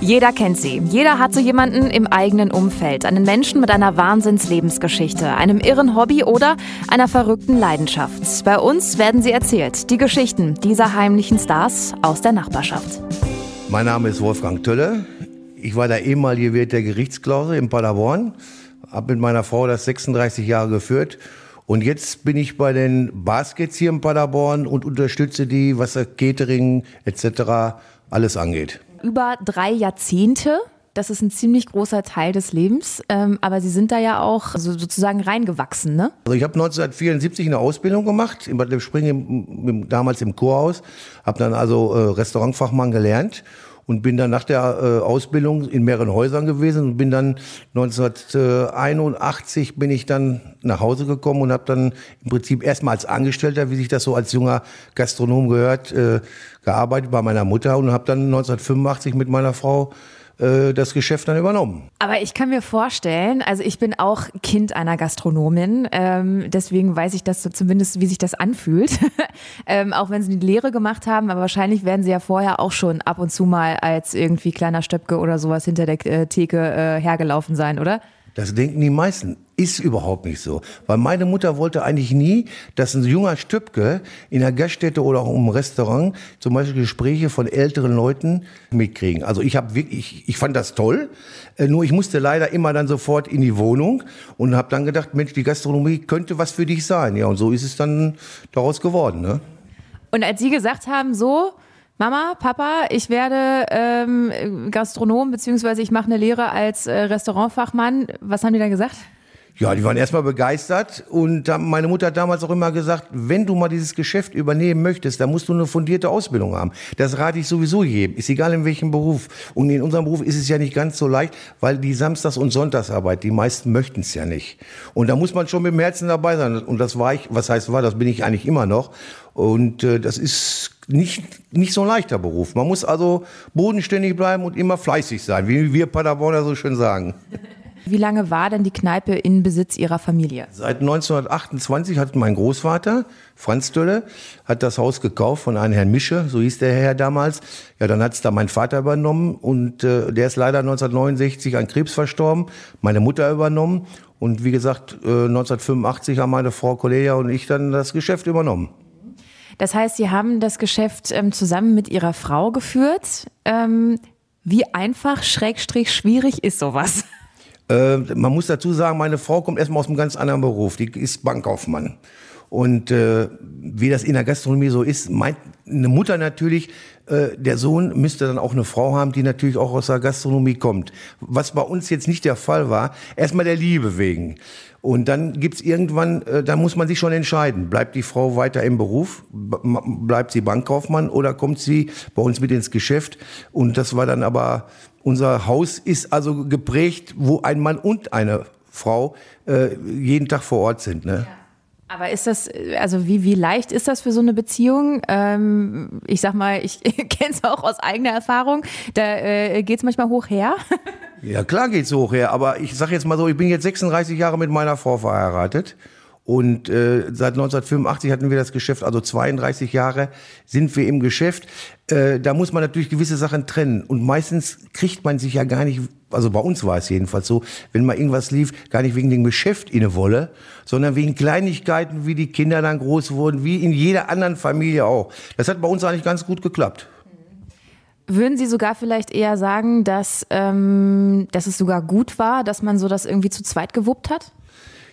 Jeder kennt sie. Jeder hat so jemanden im eigenen Umfeld. Einen Menschen mit einer Wahnsinnslebensgeschichte, einem irren Hobby oder einer verrückten Leidenschaft. Bei uns werden sie erzählt. Die Geschichten dieser heimlichen Stars aus der Nachbarschaft. Mein Name ist Wolfgang Tölle. Ich war der ehemalige Wirt der Gerichtsklausel in Paderborn. Habe mit meiner Frau das 36 Jahre geführt. Und jetzt bin ich bei den Baskets hier in Paderborn und unterstütze die, was das Catering etc. alles angeht über drei Jahrzehnte. Das ist ein ziemlich großer Teil des Lebens, ähm, aber Sie sind da ja auch so, sozusagen reingewachsen, ne? Also ich habe 1974 eine Ausbildung gemacht, in Bad im, damals im Kurhaus, habe dann also äh, Restaurantfachmann gelernt und bin dann nach der äh, Ausbildung in mehreren Häusern gewesen und bin dann 1981 bin ich dann nach Hause gekommen und habe dann im Prinzip erstmal als Angestellter, wie sich das so als junger Gastronom gehört, äh, gearbeitet bei meiner Mutter und habe dann 1985 mit meiner Frau äh, das Geschäft dann übernommen. Aber ich kann mir vorstellen, also ich bin auch Kind einer Gastronomin, ähm, deswegen weiß ich das so zumindest, wie sich das anfühlt. ähm, auch wenn sie die Lehre gemacht haben, aber wahrscheinlich werden sie ja vorher auch schon ab und zu mal als irgendwie kleiner Stöpke oder sowas hinter der äh, Theke äh, hergelaufen sein, oder? Das denken die meisten. Ist überhaupt nicht so. Weil meine Mutter wollte eigentlich nie, dass ein junger Stübke in der Gaststätte oder auch im Restaurant zum Beispiel Gespräche von älteren Leuten mitkriegen. Also ich habe wirklich, ich, ich fand das toll. Äh, nur ich musste leider immer dann sofort in die Wohnung und habe dann gedacht, Mensch, die Gastronomie könnte was für dich sein. Ja, und so ist es dann daraus geworden. Ne? Und als Sie gesagt haben, so, Mama, Papa, ich werde ähm, Gastronom, beziehungsweise ich mache eine Lehre als äh, Restaurantfachmann. Was haben die dann gesagt? Ja, die waren erstmal begeistert und meine Mutter hat damals auch immer gesagt, wenn du mal dieses Geschäft übernehmen möchtest, dann musst du eine fundierte Ausbildung haben. Das rate ich sowieso jedem, ist egal in welchem Beruf. Und in unserem Beruf ist es ja nicht ganz so leicht, weil die Samstags- und Sonntagsarbeit, die meisten möchten es ja nicht. Und da muss man schon mit dem Herzen dabei sein. Und das war ich, was heißt war, das bin ich eigentlich immer noch. Und äh, das ist nicht, nicht so ein leichter Beruf. Man muss also bodenständig bleiben und immer fleißig sein, wie wir Paderborner so schön sagen. Wie lange war denn die Kneipe in Besitz Ihrer Familie? Seit 1928 hat mein Großvater, Franz Dölle, hat das Haus gekauft von einem Herrn Mische, so hieß der Herr damals. Ja, dann hat es da mein Vater übernommen und äh, der ist leider 1969 an Krebs verstorben, meine Mutter übernommen und wie gesagt, äh, 1985 haben meine Frau Cornelia und ich dann das Geschäft übernommen. Das heißt, Sie haben das Geschäft ähm, zusammen mit Ihrer Frau geführt. Ähm, wie einfach, schrägstrich, schwierig ist sowas? Äh, man muss dazu sagen, meine Frau kommt erstmal aus einem ganz anderen Beruf. Die ist Bankkaufmann. Und äh, wie das in der Gastronomie so ist, meint eine Mutter natürlich, äh, der Sohn müsste dann auch eine Frau haben, die natürlich auch aus der Gastronomie kommt. Was bei uns jetzt nicht der Fall war, erstmal der Liebe wegen. Und dann gibt's irgendwann, äh, da muss man sich schon entscheiden, bleibt die Frau weiter im Beruf, bleibt sie Bankkaufmann oder kommt sie bei uns mit ins Geschäft. Und das war dann aber, unser Haus ist also geprägt, wo ein Mann und eine Frau äh, jeden Tag vor Ort sind. Ne? Ja. Aber ist das, also wie, wie leicht ist das für so eine Beziehung? Ähm, ich sag mal, ich kenne es auch aus eigener Erfahrung. Da äh, geht es manchmal hoch her. ja, klar geht's hoch her. Aber ich sag jetzt mal so, ich bin jetzt 36 Jahre mit meiner Frau verheiratet. Und äh, seit 1985 hatten wir das Geschäft, also 32 Jahre sind wir im Geschäft. Äh, da muss man natürlich gewisse Sachen trennen. Und meistens kriegt man sich ja gar nicht, also bei uns war es jedenfalls so, wenn mal irgendwas lief, gar nicht wegen dem Geschäft inne wolle, sondern wegen Kleinigkeiten, wie die Kinder dann groß wurden, wie in jeder anderen Familie auch. Das hat bei uns eigentlich ganz gut geklappt. Würden Sie sogar vielleicht eher sagen, dass, ähm, dass es sogar gut war, dass man so das irgendwie zu zweit gewuppt hat?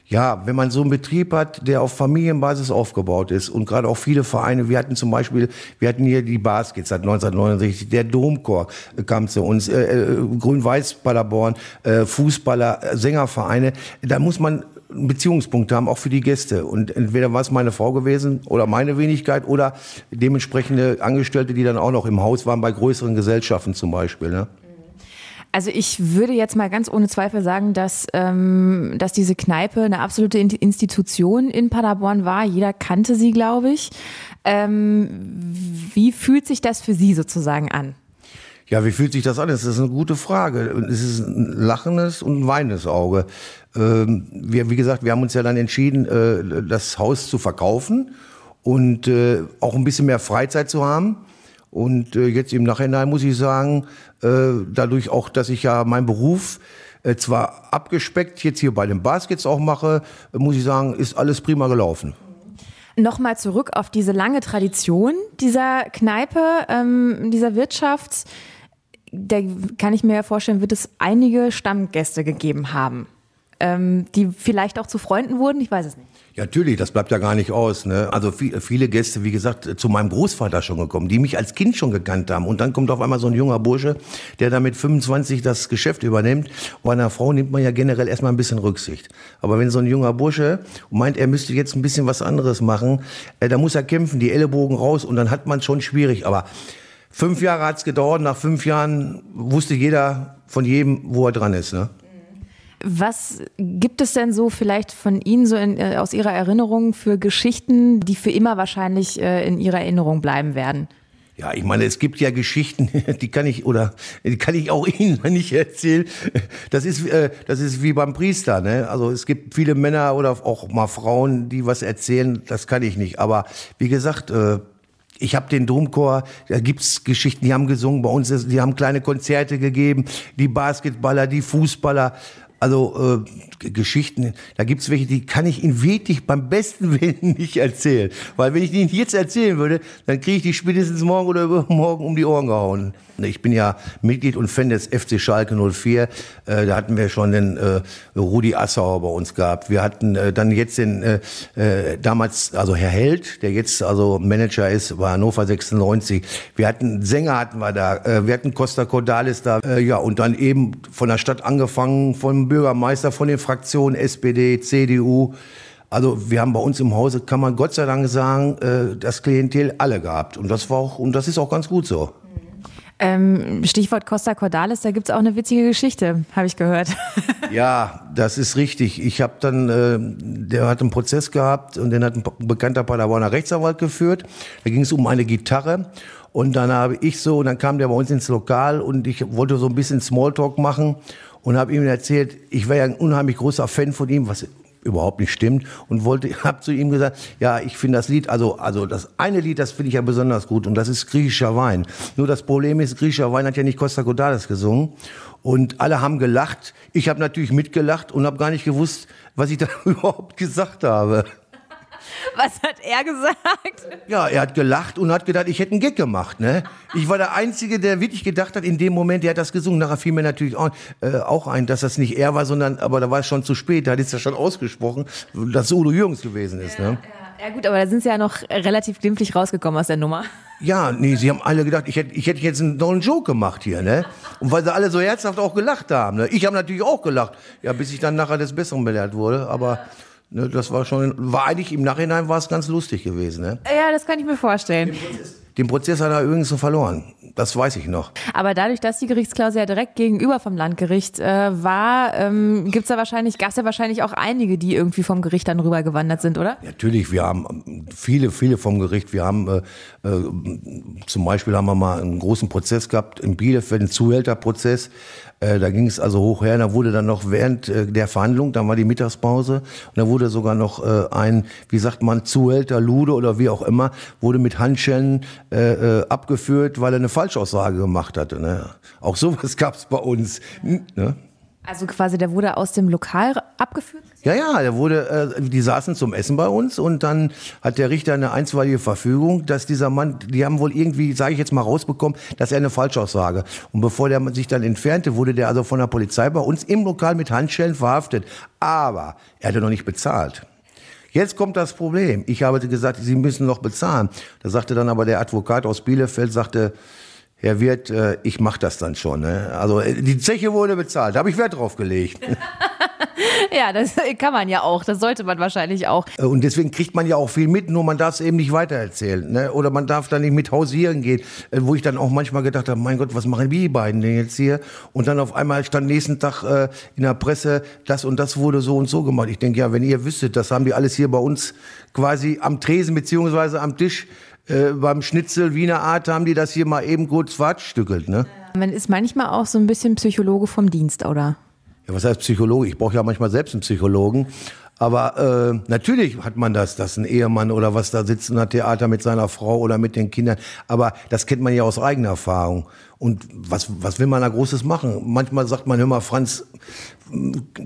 Ja, wenn man so einen Betrieb hat, der auf Familienbasis aufgebaut ist und gerade auch viele Vereine, wir hatten zum Beispiel, wir hatten hier die Baskets seit 1969, der Domchor kam zu uns, äh, äh, Grün-Weiß Paderborn, äh, Fußballer, äh, Sängervereine, da muss man Beziehungspunkte haben, auch für die Gäste. Und entweder war es meine Frau gewesen oder meine Wenigkeit oder dementsprechende Angestellte, die dann auch noch im Haus waren, bei größeren Gesellschaften zum Beispiel. Ne? Also ich würde jetzt mal ganz ohne Zweifel sagen, dass, ähm, dass diese Kneipe eine absolute Institution in Paderborn war. Jeder kannte sie, glaube ich. Ähm, wie fühlt sich das für Sie sozusagen an? Ja, wie fühlt sich das an? Das ist eine gute Frage. Es ist ein lachendes und ein weinendes Auge. Ähm, wir, wie gesagt, wir haben uns ja dann entschieden, äh, das Haus zu verkaufen und äh, auch ein bisschen mehr Freizeit zu haben. Und äh, jetzt im Nachhinein muss ich sagen, äh, dadurch auch, dass ich ja meinen Beruf äh, zwar abgespeckt jetzt hier bei den Baskets auch mache, äh, muss ich sagen, ist alles prima gelaufen. Nochmal zurück auf diese lange Tradition dieser Kneipe, ähm, dieser Wirtschaft. Da kann ich mir ja vorstellen, wird es einige Stammgäste gegeben haben, ähm, die vielleicht auch zu Freunden wurden. Ich weiß es nicht. Ja, natürlich, das bleibt ja gar nicht aus. Ne? Also viel, viele Gäste, wie gesagt, zu meinem Großvater schon gekommen, die mich als Kind schon gekannt haben. Und dann kommt auf einmal so ein junger Bursche, der da mit 25 das Geschäft übernimmt. Bei einer Frau nimmt man ja generell erstmal ein bisschen Rücksicht. Aber wenn so ein junger Bursche meint, er müsste jetzt ein bisschen was anderes machen, äh, da muss er kämpfen, die Ellenbogen raus und dann hat man schon schwierig. Aber fünf Jahre hat's gedauert. Nach fünf Jahren wusste jeder von jedem, wo er dran ist. Ne? Was gibt es denn so vielleicht von Ihnen so in, äh, aus Ihrer Erinnerung für Geschichten, die für immer wahrscheinlich äh, in Ihrer Erinnerung bleiben werden? Ja, ich meine, es gibt ja Geschichten, die kann ich oder die kann ich auch Ihnen nicht erzählen. Das ist äh, das ist wie beim Priester, ne? Also es gibt viele Männer oder auch mal Frauen, die was erzählen. Das kann ich nicht. Aber wie gesagt. Äh, ich habe den Domchor, da gibt's Geschichten, die haben gesungen bei uns, die haben kleine Konzerte gegeben, die Basketballer, die Fußballer, also äh, Geschichten, da gibt's welche, die kann ich Ihnen wirklich beim besten Willen nicht erzählen. Weil wenn ich die jetzt erzählen würde, dann kriege ich die spätestens morgen oder übermorgen um die Ohren gehauen. Ich bin ja Mitglied und Fan des FC Schalke 04. Äh, da hatten wir schon den äh, Rudi Assauer bei uns gehabt. Wir hatten äh, dann jetzt den äh, äh, damals, also Herr Held, der jetzt also Manager ist, war Hannover 96. Wir hatten Sänger hatten wir da, äh, wir hatten Costa Cordalis da, äh, ja und dann eben von der Stadt angefangen, Bürgermeister, von den Fraktionen SPD, CDU. Also wir haben bei uns im Hause, kann man Gott sei Dank sagen, äh, das Klientel alle gehabt und das war auch und das ist auch ganz gut so. Ähm, Stichwort Costa Cordalis, da gibt's auch eine witzige Geschichte, habe ich gehört. ja, das ist richtig. Ich habe dann, äh, der hat einen Prozess gehabt und den hat ein bekannter Paderborner Rechtsanwalt geführt. Da ging es um eine Gitarre und dann habe ich so, und dann kam der bei uns ins Lokal und ich wollte so ein bisschen Smalltalk machen und habe ihm erzählt, ich wäre ja ein unheimlich großer Fan von ihm, was überhaupt nicht stimmt und wollte, habe zu ihm gesagt, ja, ich finde das Lied, also also das eine Lied, das finde ich ja besonders gut und das ist griechischer Wein. Nur das Problem ist, griechischer Wein hat ja nicht Costa Cordalis gesungen und alle haben gelacht. Ich habe natürlich mitgelacht und habe gar nicht gewusst, was ich da überhaupt gesagt habe. Was hat er gesagt? Ja, er hat gelacht und hat gedacht, ich hätte einen Gag gemacht. Ne? Ich war der Einzige, der wirklich gedacht hat, in dem Moment, der hat das gesungen. Nachher fiel mir natürlich auch, äh, auch ein, dass das nicht er war, sondern, aber da war es schon zu spät. Da hat es ja schon ausgesprochen, dass es Udo Jürgens gewesen ist. Ne? Ja, ja. gut, aber da sind sie ja noch relativ glimpflich rausgekommen aus der Nummer. Ja, nee, sie haben alle gedacht, ich hätte, ich hätte jetzt einen neuen Joke gemacht hier, ne? Und weil sie alle so herzhaft auch gelacht haben, ne? Ich habe natürlich auch gelacht, ja, bis ich dann nachher des Besseren belehrt wurde, aber Ne, das war schon, war eigentlich im Nachhinein war es ganz lustig gewesen. Ne? Ja, das kann ich mir vorstellen. Den Prozess, den Prozess hat er übrigens so verloren. Das weiß ich noch. Aber dadurch, dass die Gerichtsklausel ja direkt gegenüber vom Landgericht äh, war, ähm, gibt's da wahrscheinlich, gab's ja wahrscheinlich auch einige, die irgendwie vom Gericht dann rübergewandert sind, oder? Natürlich, wir haben viele, viele vom Gericht. Wir haben äh, äh, zum Beispiel haben wir mal einen großen Prozess gehabt in Bielefeld, einen Zuhälterprozess. Äh, da ging es also hoch her. Da wurde dann noch während äh, der Verhandlung, dann war die Mittagspause, und da wurde sogar noch äh, ein, wie sagt man, Zuhälter, Lude oder wie auch immer, wurde mit Handschellen äh, äh, abgeführt, weil er eine Falschaussage gemacht hatte. Ne? Auch sowas gab es bei uns. Ne? Also quasi, der wurde aus dem Lokal abgeführt? Ja, ja, der wurde, äh, die saßen zum Essen bei uns und dann hat der Richter eine einstweilige Verfügung, dass dieser Mann, die haben wohl irgendwie, sage ich jetzt mal, rausbekommen, dass er eine Falschaussage. Und bevor der sich dann entfernte, wurde der also von der Polizei bei uns im Lokal mit Handschellen verhaftet. Aber er hatte noch nicht bezahlt. Jetzt kommt das Problem. Ich habe gesagt, Sie müssen noch bezahlen. Da sagte dann aber der Advokat aus Bielefeld, sagte, Herr Wirt, äh, ich mache das dann schon. Ne? Also äh, die Zeche wurde bezahlt, da habe ich Wert drauf gelegt. ja, das kann man ja auch, das sollte man wahrscheinlich auch. Äh, und deswegen kriegt man ja auch viel mit, nur man darf es eben nicht weitererzählen. Ne? Oder man darf dann nicht mit hausieren gehen, wo ich dann auch manchmal gedacht habe, mein Gott, was machen die beiden denn jetzt hier? Und dann auf einmal stand nächsten Tag äh, in der Presse, das und das wurde so und so gemacht. Ich denke, ja, wenn ihr wüsstet, das haben die alles hier bei uns quasi am Tresen beziehungsweise am Tisch äh, beim Schnitzel Wiener Art haben die das hier mal eben kurz verstückelt, ne? Man ist manchmal auch so ein bisschen Psychologe vom Dienst, oder? Ja, was heißt Psychologe? Ich brauche ja manchmal selbst einen Psychologen. Aber äh, natürlich hat man das, dass ein Ehemann oder was da sitzt in der Theater mit seiner Frau oder mit den Kindern. Aber das kennt man ja aus eigener Erfahrung. Und was, was will man da Großes machen? Manchmal sagt man, hör mal, Franz,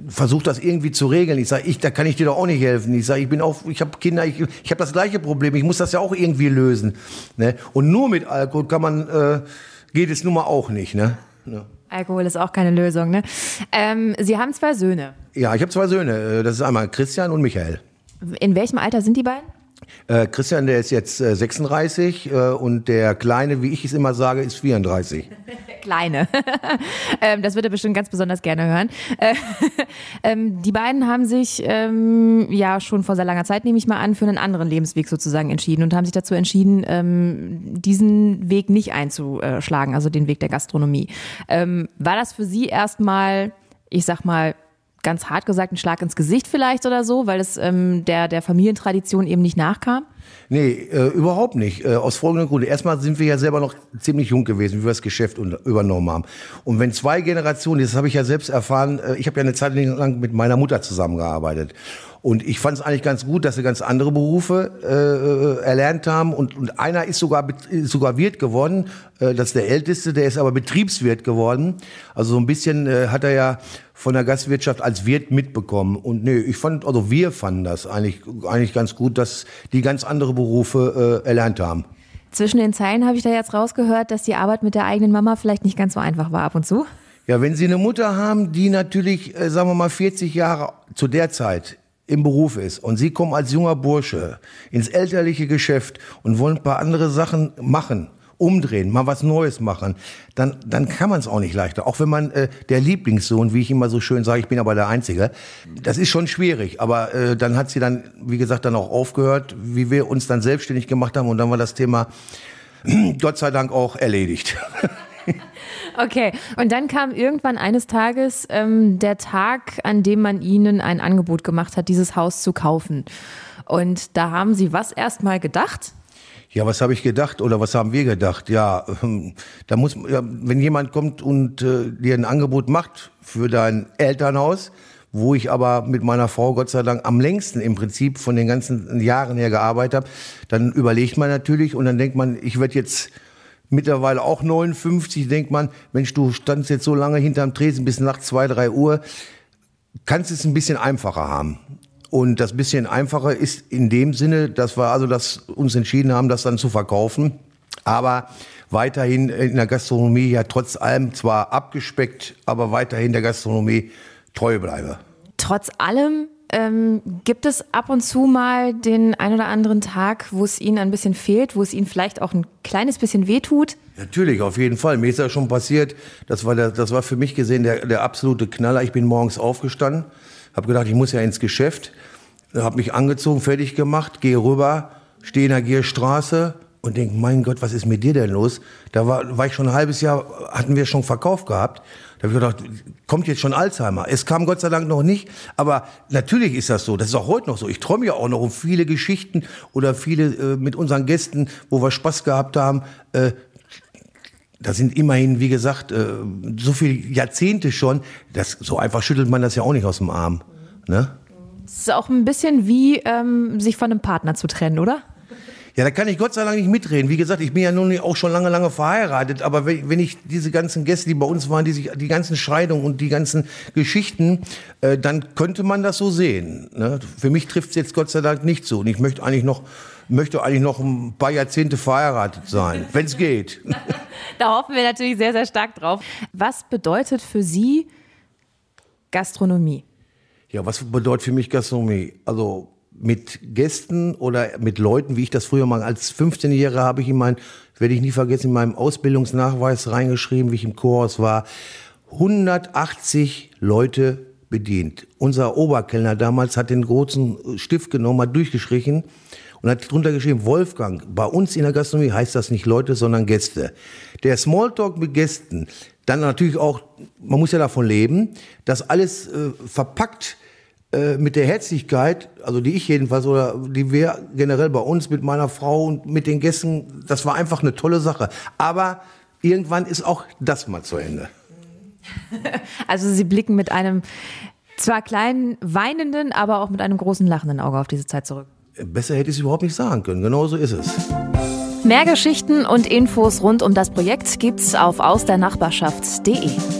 versuch das irgendwie zu regeln. Ich sage, ich, da kann ich dir doch auch nicht helfen. Ich sage, ich bin auch, ich habe Kinder, ich, ich habe das gleiche Problem. Ich muss das ja auch irgendwie lösen. Ne? Und nur mit Alkohol kann man, äh, geht es nun mal auch nicht. Ne? Ja. Alkohol ist auch keine Lösung. Ne? Ähm, Sie haben zwei Söhne. Ja, ich habe zwei Söhne. Das ist einmal Christian und Michael. In welchem Alter sind die beiden? Äh, Christian, der ist jetzt äh, 36 äh, und der Kleine, wie ich es immer sage, ist 34. Kleine. ähm, das wird er bestimmt ganz besonders gerne hören. Äh, ähm, die beiden haben sich ähm, ja schon vor sehr langer Zeit, nehme ich mal an, für einen anderen Lebensweg sozusagen entschieden und haben sich dazu entschieden, ähm, diesen Weg nicht einzuschlagen, also den Weg der Gastronomie. Ähm, war das für Sie erstmal, ich sag mal, ganz hart gesagt, ein Schlag ins Gesicht vielleicht oder so, weil es ähm, der, der Familientradition eben nicht nachkam? Nee, äh, überhaupt nicht. Äh, aus folgendem Grunde. Erstmal sind wir ja selber noch ziemlich jung gewesen, wie wir das Geschäft übernommen haben. Und wenn zwei Generationen, das habe ich ja selbst erfahren, äh, ich habe ja eine Zeit lang mit meiner Mutter zusammengearbeitet. Und ich fand es eigentlich ganz gut, dass sie ganz andere Berufe äh, erlernt haben. Und, und einer ist sogar, ist sogar Wirt geworden. Äh, das ist der Älteste, der ist aber Betriebswirt geworden. Also so ein bisschen äh, hat er ja von der Gastwirtschaft als Wirt mitbekommen. Und nee, ich fand, also wir fanden das eigentlich, eigentlich ganz gut, dass die ganz andere Berufe äh, erlernt haben. Zwischen den Zeilen habe ich da jetzt rausgehört, dass die Arbeit mit der eigenen Mama vielleicht nicht ganz so einfach war ab und zu. Ja, wenn Sie eine Mutter haben, die natürlich, äh, sagen wir mal, 40 Jahre zu der Zeit im Beruf ist und Sie kommen als junger Bursche ins elterliche Geschäft und wollen ein paar andere Sachen machen, umdrehen, mal was Neues machen, dann, dann kann man es auch nicht leichter. Auch wenn man äh, der Lieblingssohn, wie ich immer so schön sage, ich bin aber der Einzige, das ist schon schwierig. Aber äh, dann hat sie dann, wie gesagt, dann auch aufgehört, wie wir uns dann selbstständig gemacht haben und dann war das Thema Gott sei Dank auch erledigt. Okay, und dann kam irgendwann eines Tages ähm, der Tag, an dem man Ihnen ein Angebot gemacht hat, dieses Haus zu kaufen. Und da haben Sie was erstmal gedacht? Ja, was habe ich gedacht oder was haben wir gedacht? Ja, da muss, wenn jemand kommt und äh, dir ein Angebot macht für dein Elternhaus, wo ich aber mit meiner Frau Gott sei Dank am längsten im Prinzip von den ganzen Jahren her gearbeitet habe, dann überlegt man natürlich und dann denkt man, ich werde jetzt mittlerweile auch 59, denkt man, Mensch, du standst jetzt so lange hinterm Tresen bis nachts zwei, drei Uhr, kannst es ein bisschen einfacher haben. Und das bisschen einfacher ist in dem Sinne, dass wir also das uns entschieden haben, das dann zu verkaufen. Aber weiterhin in der Gastronomie ja trotz allem zwar abgespeckt, aber weiterhin der Gastronomie treu bleibe. Trotz allem ähm, gibt es ab und zu mal den ein oder anderen Tag, wo es Ihnen ein bisschen fehlt, wo es Ihnen vielleicht auch ein kleines bisschen wehtut? Natürlich, auf jeden Fall. Mir ist das schon passiert. Das war, der, das war für mich gesehen der, der absolute Knaller. Ich bin morgens aufgestanden, habe gedacht, ich muss ja ins Geschäft, habe mich angezogen, fertig gemacht, gehe rüber, stehe in der Gierstraße und denke, mein Gott, was ist mit dir denn los? Da war, war ich schon ein halbes Jahr, hatten wir schon Verkauf gehabt. Da habe ich gedacht, kommt jetzt schon Alzheimer? Es kam Gott sei Dank noch nicht, aber natürlich ist das so. Das ist auch heute noch so. Ich träume ja auch noch um viele Geschichten oder viele äh, mit unseren Gästen, wo wir Spaß gehabt haben. Äh, da sind immerhin, wie gesagt, äh, so viele Jahrzehnte schon. Das, so einfach schüttelt man das ja auch nicht aus dem Arm. Ne? Es ist auch ein bisschen wie ähm, sich von einem Partner zu trennen, oder? Ja, da kann ich Gott sei Dank nicht mitreden. Wie gesagt, ich bin ja nun auch schon lange, lange verheiratet. Aber wenn ich diese ganzen Gäste, die bei uns waren, die sich, die ganzen Scheidungen und die ganzen Geschichten, äh, dann könnte man das so sehen. Ne? Für mich trifft es jetzt Gott sei Dank nicht so. Und ich möchte eigentlich noch, möchte eigentlich noch ein paar Jahrzehnte verheiratet sein, wenn es geht. da hoffen wir natürlich sehr, sehr stark drauf. Was bedeutet für Sie Gastronomie? Ja, was bedeutet für mich Gastronomie? Also mit Gästen oder mit Leuten, wie ich das früher mal als 15-Jähriger habe ich in mein, werde ich nie vergessen, in meinem Ausbildungsnachweis reingeschrieben, wie ich im Chorus war, 180 Leute bedient. Unser Oberkellner damals hat den großen Stift genommen, hat durchgestrichen und hat drunter geschrieben, Wolfgang, bei uns in der Gastronomie heißt das nicht Leute, sondern Gäste. Der Smalltalk mit Gästen, dann natürlich auch, man muss ja davon leben, das alles äh, verpackt äh, mit der Herzlichkeit, also die ich jedenfalls oder die wir generell bei uns mit meiner Frau und mit den Gästen, das war einfach eine tolle Sache. Aber irgendwann ist auch das mal zu Ende. Also Sie blicken mit einem Zwar kleinen, weinenden, aber auch mit einem großen lachenden Auge auf diese Zeit zurück. Besser hätte ich es überhaupt nicht sagen können. Genau so ist es. Mehr Geschichten und Infos rund um das Projekt gibt's auf ausdernachbarschaft.de.